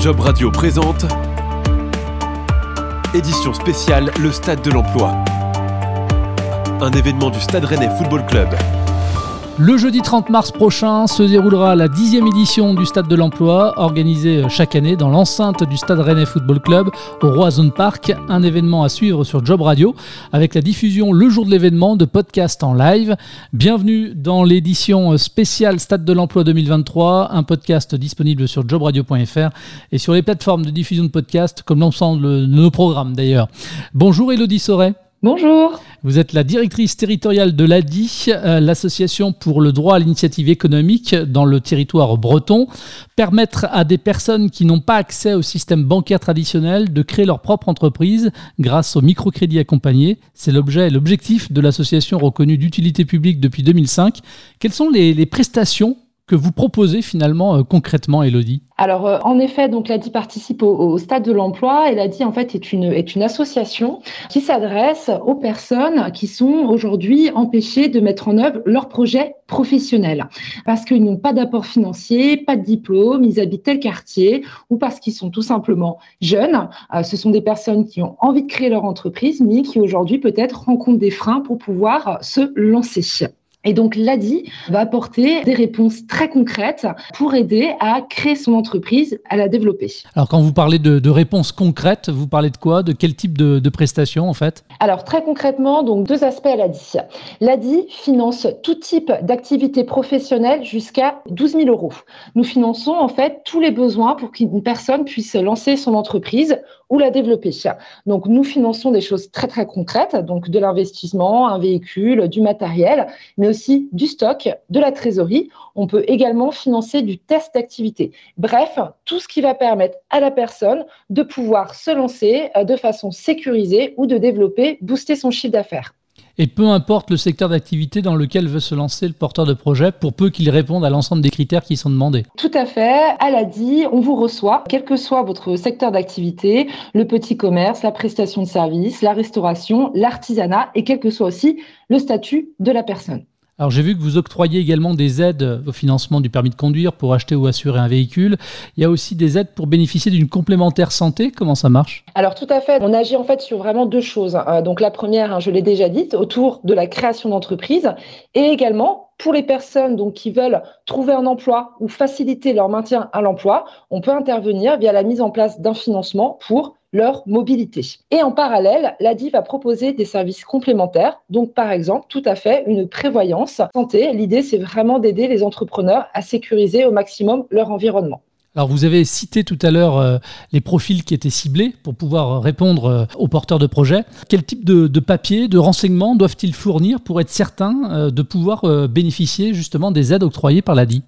Job Radio présente Édition spéciale Le Stade de l'Emploi. Un événement du Stade Rennais Football Club. Le jeudi 30 mars prochain se déroulera la dixième édition du Stade de l'Emploi, organisée chaque année dans l'enceinte du Stade Rennais Football Club au Roison Park. Un événement à suivre sur Job Radio avec la diffusion le jour de l'événement de podcasts en live. Bienvenue dans l'édition spéciale Stade de l'Emploi 2023, un podcast disponible sur jobradio.fr et sur les plateformes de diffusion de podcasts comme l'ensemble de nos programmes d'ailleurs. Bonjour Elodie Soret. Bonjour. Vous êtes la directrice territoriale de l'ADI, euh, l'association pour le droit à l'initiative économique dans le territoire breton. Permettre à des personnes qui n'ont pas accès au système bancaire traditionnel de créer leur propre entreprise grâce au microcrédit accompagné, c'est l'objet et l'objectif de l'association reconnue d'utilité publique depuis 2005. Quelles sont les, les prestations que vous proposez finalement euh, concrètement, Elodie alors, euh, en effet, donc l'ADI participe au, stade de l'emploi et l'ADI, en fait, est une, association qui s'adresse aux personnes qui sont aujourd'hui empêchées de mettre en œuvre leur projet professionnel parce qu'ils n'ont pas d'apport financier, pas de diplôme, ils habitent tel quartier ou parce qu'ils sont tout simplement jeunes. Euh, ce sont des personnes qui ont envie de créer leur entreprise, mais qui aujourd'hui peut-être rencontrent des freins pour pouvoir se lancer. Et donc l'ADI va apporter des réponses très concrètes pour aider à créer son entreprise, à la développer. Alors quand vous parlez de, réponses concrètes, vous parlez de quoi? De quel type de, prestations en fait? Alors très concrètement, donc deux aspects à l'ADI. L'ADI finance tout type d'activité professionnelle jusqu'à 12 000 euros. Nous finançons en fait tous les besoins pour qu'une personne puisse lancer son entreprise ou la développer. Donc nous finançons des choses très très concrètes, donc de l'investissement, un véhicule, du matériel, mais aussi du stock, de la trésorerie. On peut également financer du test d'activité. Bref, tout ce qui va permettre à la personne de pouvoir se lancer euh, de façon sécurisée ou de développer, booster son chiffre d'affaires. Et peu importe le secteur d'activité dans lequel veut se lancer le porteur de projet, pour peu qu'il réponde à l'ensemble des critères qui sont demandés. Tout à fait. À la dit, on vous reçoit, quel que soit votre secteur d'activité, le petit commerce, la prestation de services, la restauration, l'artisanat, et quel que soit aussi le statut de la personne. Alors j'ai vu que vous octroyez également des aides au financement du permis de conduire pour acheter ou assurer un véhicule. Il y a aussi des aides pour bénéficier d'une complémentaire santé. Comment ça marche? Alors tout à fait. On agit en fait sur vraiment deux choses. Euh, donc la première, hein, je l'ai déjà dite, autour de la création d'entreprise et également pour les personnes donc, qui veulent trouver un emploi ou faciliter leur maintien à l'emploi, on peut intervenir via la mise en place d'un financement pour leur mobilité. Et en parallèle, l'ADI va proposer des services complémentaires, donc par exemple tout à fait une prévoyance santé. L'idée, c'est vraiment d'aider les entrepreneurs à sécuriser au maximum leur environnement. Alors vous avez cité tout à l'heure euh, les profils qui étaient ciblés pour pouvoir répondre euh, aux porteurs de projets. Quel type de, de papiers, de renseignements doivent-ils fournir pour être certains euh, de pouvoir bénéficier justement des aides octroyées par l'ADI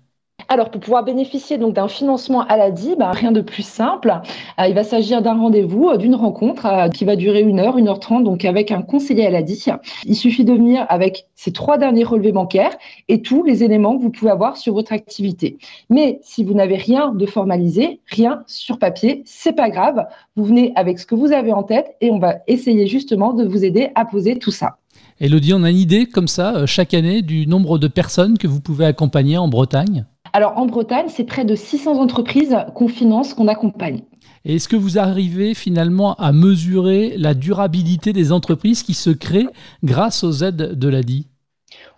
alors, pour pouvoir bénéficier donc d'un financement à l'ADI, bah, rien de plus simple. Euh, il va s'agir d'un rendez-vous, euh, d'une rencontre euh, qui va durer une heure, une heure trente, donc avec un conseiller à l'ADI. Il suffit de venir avec ces trois derniers relevés bancaires et tous les éléments que vous pouvez avoir sur votre activité. Mais si vous n'avez rien de formalisé, rien sur papier, c'est pas grave. Vous venez avec ce que vous avez en tête et on va essayer justement de vous aider à poser tout ça. Elodie, on a une idée comme ça chaque année du nombre de personnes que vous pouvez accompagner en Bretagne? Alors en Bretagne, c'est près de 600 entreprises qu'on finance, qu'on accompagne. Est-ce que vous arrivez finalement à mesurer la durabilité des entreprises qui se créent grâce aux aides de l'ADI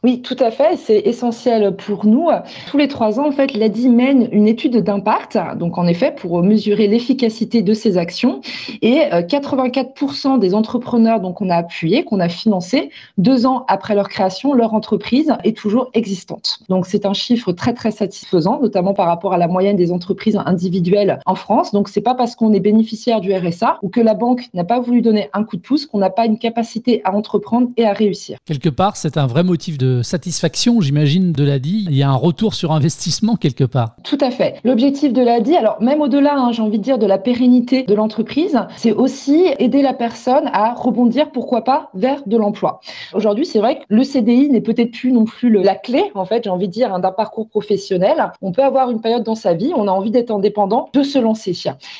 oui, tout à fait. C'est essentiel pour nous. Tous les trois ans, en fait, l'ADI mène une étude d'impact, donc en effet, pour mesurer l'efficacité de ces actions. Et 84% euh, des entrepreneurs donc on a appuyé, qu'on a financé, deux ans après leur création, leur entreprise est toujours existante. Donc c'est un chiffre très très satisfaisant, notamment par rapport à la moyenne des entreprises individuelles en France. Donc c'est pas parce qu'on est bénéficiaire du RSA ou que la banque n'a pas voulu donner un coup de pouce qu'on n'a pas une capacité à entreprendre et à réussir. Quelque part, c'est un vrai motif de satisfaction, j'imagine, de l'ADI. Il y a un retour sur investissement quelque part. Tout à fait. L'objectif de l'ADI, alors même au-delà, hein, j'ai envie de dire, de la pérennité de l'entreprise, c'est aussi aider la personne à rebondir, pourquoi pas, vers de l'emploi. Aujourd'hui, c'est vrai que le CDI n'est peut-être plus non plus la clé, en fait, j'ai envie de dire, hein, d'un parcours professionnel. On peut avoir une période dans sa vie, on a envie d'être indépendant, de se lancer.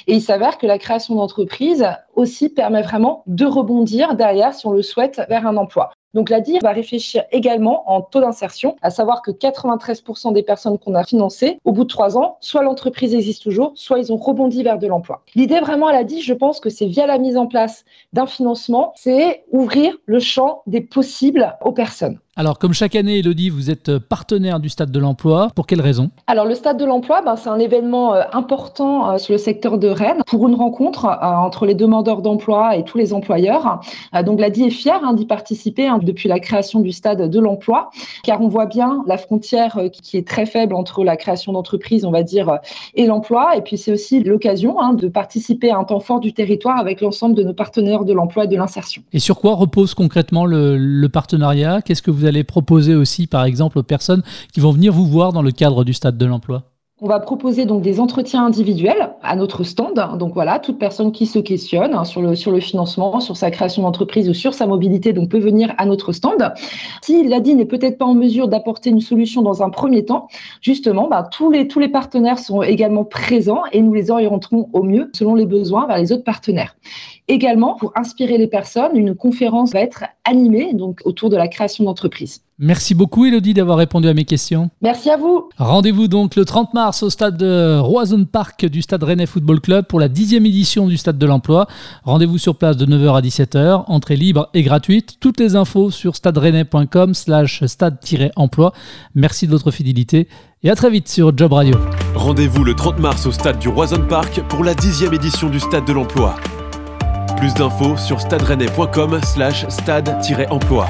Et il s'avère que la création d'entreprise aussi permet vraiment de rebondir derrière, si on le souhaite, vers un emploi. Donc l'ADI va réfléchir également en taux d'insertion, à savoir que 93% des personnes qu'on a financées, au bout de trois ans, soit l'entreprise existe toujours, soit ils ont rebondi vers de l'emploi. L'idée vraiment à l'ADI, je pense que c'est via la mise en place d'un financement, c'est ouvrir le champ des possibles aux personnes. Alors, comme chaque année, Elodie, vous êtes partenaire du Stade de l'Emploi. Pour quelle raison? Alors, le Stade de l'Emploi, ben, c'est un événement euh, important euh, sur le secteur de Rennes pour une rencontre euh, entre les demandeurs d'emploi et tous les employeurs. donc, l'ADI est fière hein, d'y participer hein, depuis la création du Stade de l'Emploi, car on voit bien la frontière qui est très faible entre la création d'entreprise, on va dire, et l'emploi. Et puis, c'est aussi l'occasion hein, de participer à un temps fort du territoire avec l'ensemble de nos partenaires de l'emploi et de l'insertion. Et sur quoi repose concrètement le, le partenariat? Qu'est-ce que vous vous allez proposer aussi, par exemple, aux personnes qui vont venir vous voir dans le cadre du stade de l'emploi on va proposer donc des entretiens individuels à notre stand. Donc voilà, toute personne qui se questionne hein, sur, le, financement, sur sa création d'entreprise ou sur sa mobilité, donc peut venir à notre stand. Si l'ADI n'est peut-être pas en mesure d'apporter une solution dans un premier temps, justement, bah, tous, les, tous les partenaires sont également présents et nous les orienterons au mieux selon les besoins vers les autres partenaires. Également, pour inspirer les personnes, une conférence va être animée donc autour de la création d'entreprise. Merci beaucoup Elodie d'avoir répondu à mes questions. Merci à vous. Rendez-vous donc le 30 mars au stade de Roison Park du stade Rennais Football Club pour la dixième édition du stade de l'emploi. Rendez-vous sur place de 9h à 17h, entrée libre et gratuite. Toutes les infos sur stade slash stade-emploi. Merci de votre fidélité et à très vite sur Job Radio. Rendez-vous le 30 mars au stade du Roison Park pour la dixième édition du stade de l'emploi. Plus d'infos sur stade slash stade-emploi.